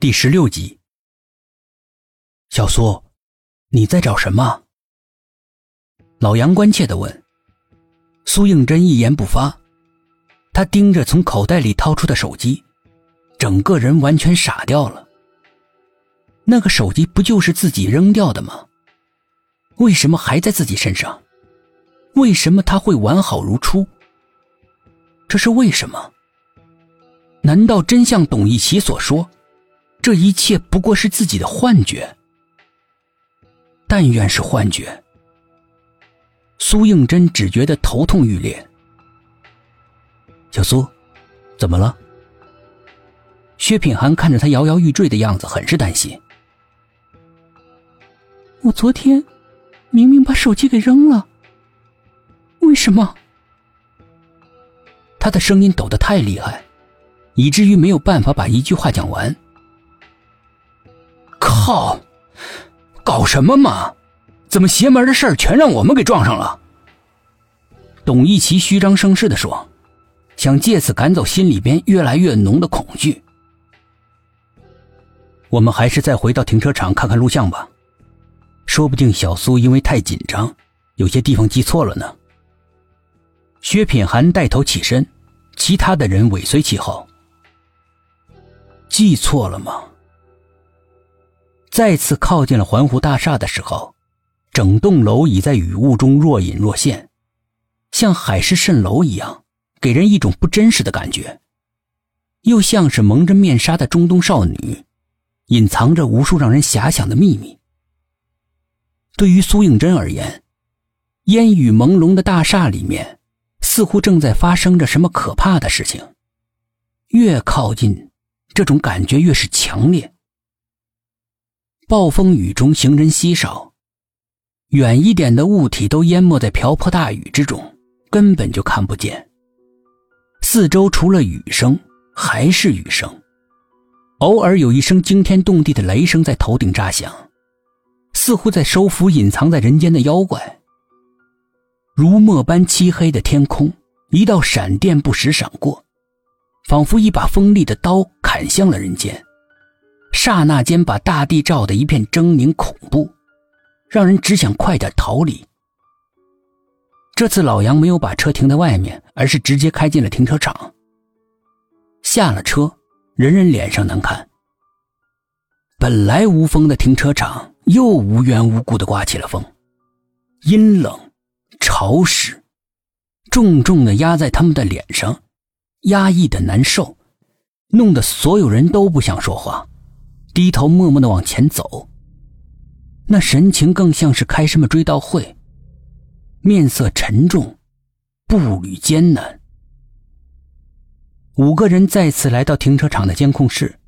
第十六集，小苏，你在找什么？老杨关切的问。苏应真一言不发，他盯着从口袋里掏出的手机，整个人完全傻掉了。那个手机不就是自己扔掉的吗？为什么还在自己身上？为什么他会完好如初？这是为什么？难道真像董一奇所说？这一切不过是自己的幻觉，但愿是幻觉。苏应真只觉得头痛欲裂。小苏，怎么了？薛品涵看着他摇摇欲坠的样子，很是担心。我昨天明明把手机给扔了，为什么？他的声音抖得太厉害，以至于没有办法把一句话讲完。靠！搞什么嘛？怎么邪门的事儿全让我们给撞上了？董一奇虚张声势的说，想借此赶走心里边越来越浓的恐惧。我们还是再回到停车场看看录像吧，说不定小苏因为太紧张，有些地方记错了呢。薛品涵带头起身，其他的人尾随其后。记错了吗？再次靠近了环湖大厦的时候，整栋楼已在雨雾中若隐若现，像海市蜃楼一样，给人一种不真实的感觉，又像是蒙着面纱的中东少女，隐藏着无数让人遐想的秘密。对于苏应真而言，烟雨朦胧的大厦里面，似乎正在发生着什么可怕的事情。越靠近，这种感觉越是强烈。暴风雨中，行人稀少，远一点的物体都淹没在瓢泼大雨之中，根本就看不见。四周除了雨声，还是雨声，偶尔有一声惊天动地的雷声在头顶炸响，似乎在收服隐藏在人间的妖怪。如墨般漆黑的天空，一道闪电不时闪过，仿佛一把锋利的刀砍向了人间。刹那间，把大地照得一片狰狞恐怖，让人只想快点逃离。这次老杨没有把车停在外面，而是直接开进了停车场。下了车，人人脸上难看。本来无风的停车场，又无缘无故的刮起了风，阴冷、潮湿，重重的压在他们的脸上，压抑的难受，弄得所有人都不想说话。低头默默的往前走，那神情更像是开什么追悼会，面色沉重，步履艰难。五个人再次来到停车场的监控室，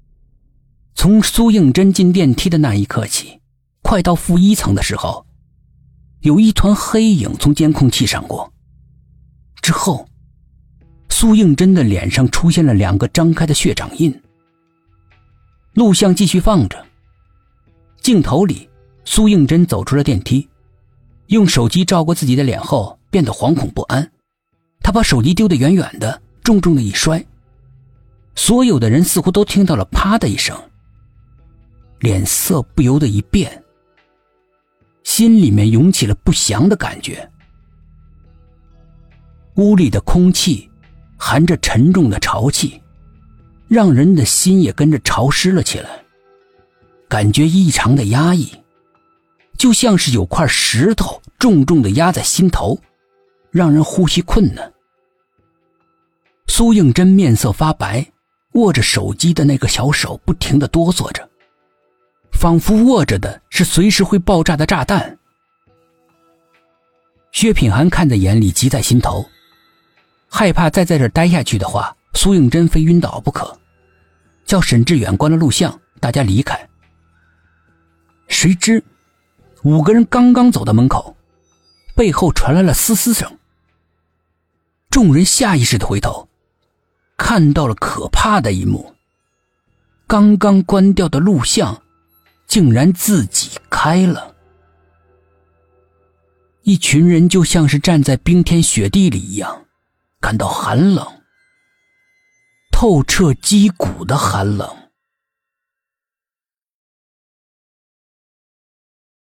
从苏应真进电梯的那一刻起，快到负一层的时候，有一团黑影从监控器闪过，之后，苏应真的脸上出现了两个张开的血掌印。录像继续放着。镜头里，苏应真走出了电梯，用手机照过自己的脸后，变得惶恐不安。他把手机丢得远远的，重重的一摔。所有的人似乎都听到了“啪”的一声，脸色不由得一变，心里面涌起了不祥的感觉。屋里的空气含着沉重的潮气。让人的心也跟着潮湿了起来，感觉异常的压抑，就像是有块石头重重的压在心头，让人呼吸困难。苏应真面色发白，握着手机的那个小手不停的哆嗦着，仿佛握着的是随时会爆炸的炸弹。薛品涵看在眼里，急在心头，害怕再在这待下去的话，苏应真非晕倒不可。叫沈志远关了录像，大家离开。谁知，五个人刚刚走到门口，背后传来了嘶嘶声。众人下意识的回头，看到了可怕的一幕：刚刚关掉的录像，竟然自己开了。一群人就像是站在冰天雪地里一样，感到寒冷。透彻肌骨的寒冷。